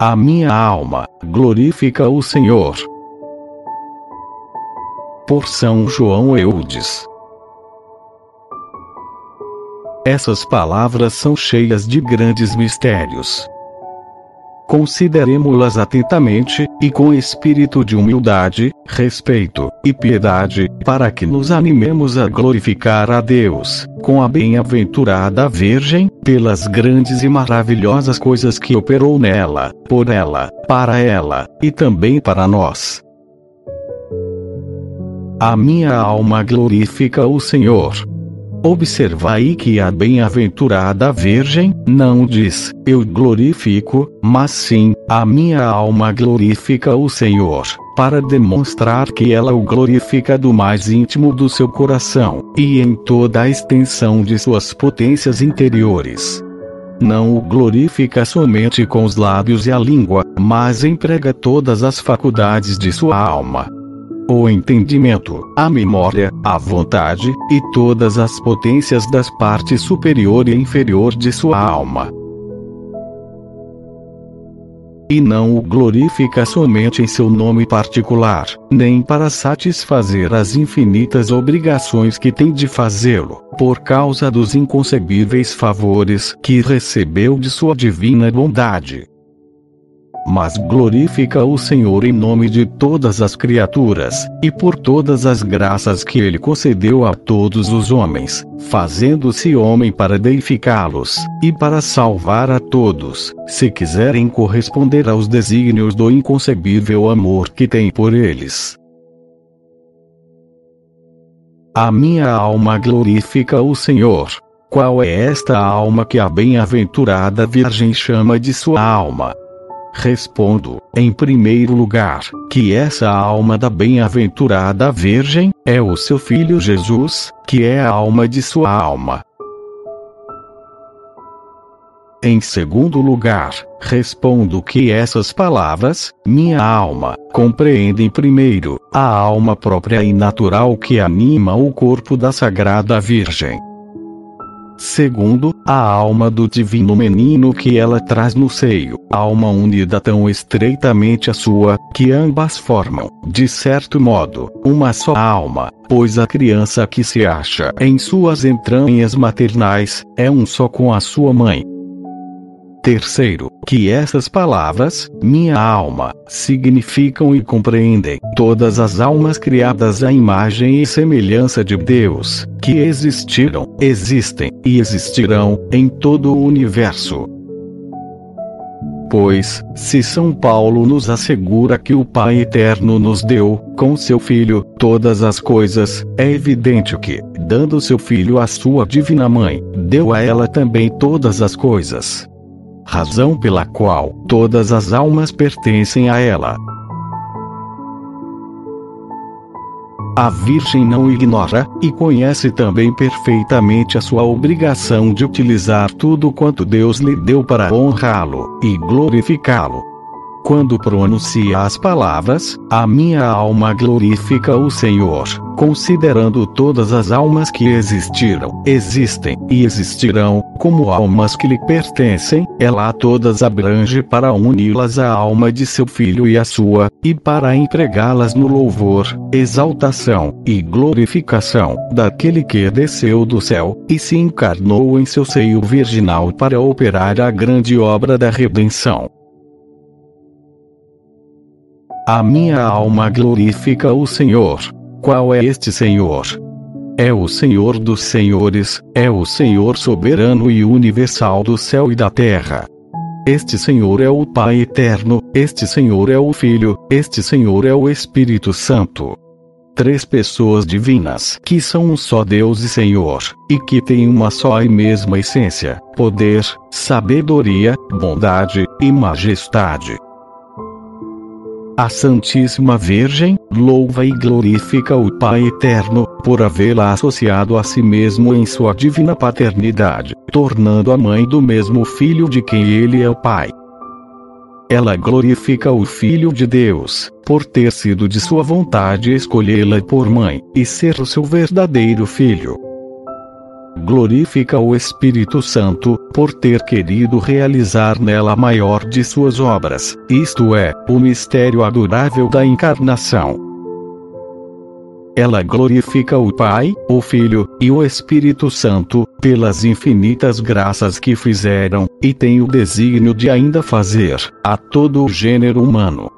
A minha alma glorifica o Senhor. Por São João Eudes. Essas palavras são cheias de grandes mistérios. Consideremos-las atentamente, e com espírito de humildade, respeito e piedade, para que nos animemos a glorificar a Deus, com a bem-aventurada Virgem, pelas grandes e maravilhosas coisas que operou nela, por ela, para ela, e também para nós. A minha alma glorifica o Senhor Observai que a bem-aventurada Virgem não diz, eu glorifico, mas sim, a minha alma glorifica o Senhor, para demonstrar que ela o glorifica do mais íntimo do seu coração, e em toda a extensão de suas potências interiores. Não o glorifica somente com os lábios e a língua, mas emprega todas as faculdades de sua alma o entendimento, a memória, a vontade, e todas as potências das partes superior e inferior de sua alma. E não o glorifica somente em seu nome particular, nem para satisfazer as infinitas obrigações que tem de fazê-lo, por causa dos inconcebíveis favores que recebeu de sua divina bondade mas glorifica o Senhor em nome de todas as criaturas, e por todas as graças que ele concedeu a todos os homens, fazendo-se homem para deificá-los, e para salvar a todos, se quiserem corresponder aos desígnios do inconcebível amor que tem por eles. A minha alma glorifica o Senhor. Qual é esta alma que a bem-aventurada Virgem chama de sua alma? Respondo, em primeiro lugar, que essa alma da bem-aventurada Virgem é o seu Filho Jesus, que é a alma de sua alma. Em segundo lugar, respondo que essas palavras, minha alma, compreendem primeiro, a alma própria e natural que anima o corpo da Sagrada Virgem. Segundo, a alma do divino menino que ela traz no seio, alma unida tão estreitamente à sua, que ambas formam, de certo modo, uma só alma, pois a criança que se acha em suas entranhas maternais, é um só com a sua mãe. Terceiro, que essas palavras, minha alma, significam e compreendem todas as almas criadas à imagem e semelhança de Deus, que existiram, existem e existirão em todo o universo. Pois, se São Paulo nos assegura que o Pai Eterno nos deu, com seu Filho, todas as coisas, é evidente que, dando seu Filho à sua Divina Mãe, deu a ela também todas as coisas razão pela qual todas as almas pertencem a ela. A Virgem não ignora, e conhece também perfeitamente a sua obrigação de utilizar tudo quanto Deus lhe deu para honrá-lo e glorificá-lo. Quando pronuncia as palavras, a minha alma glorifica o Senhor, considerando todas as almas que existiram, existem e existirão, como almas que lhe pertencem, ela a todas abrange para uni-las à alma de seu filho e à sua, e para empregá-las no louvor, exaltação e glorificação daquele que desceu do céu e se encarnou em seu seio virginal para operar a grande obra da redenção. A minha alma glorifica o Senhor. Qual é este Senhor? É o Senhor dos Senhores, é o Senhor soberano e universal do céu e da terra. Este Senhor é o Pai eterno, este Senhor é o Filho, este Senhor é o Espírito Santo. Três pessoas divinas que são um só Deus e Senhor, e que têm uma só e mesma essência, poder, sabedoria, bondade e majestade. A Santíssima Virgem louva e glorifica o Pai Eterno, por havê-la associado a si mesmo em sua divina paternidade, tornando a mãe do mesmo Filho de quem ele é o Pai. Ela glorifica o Filho de Deus, por ter sido de sua vontade escolhê-la por mãe, e ser o seu verdadeiro filho. Glorifica o Espírito Santo, por ter querido realizar nela a maior de suas obras, isto é, o mistério adorável da encarnação. Ela glorifica o Pai, o Filho e o Espírito Santo, pelas infinitas graças que fizeram, e tem o desígnio de ainda fazer, a todo o gênero humano.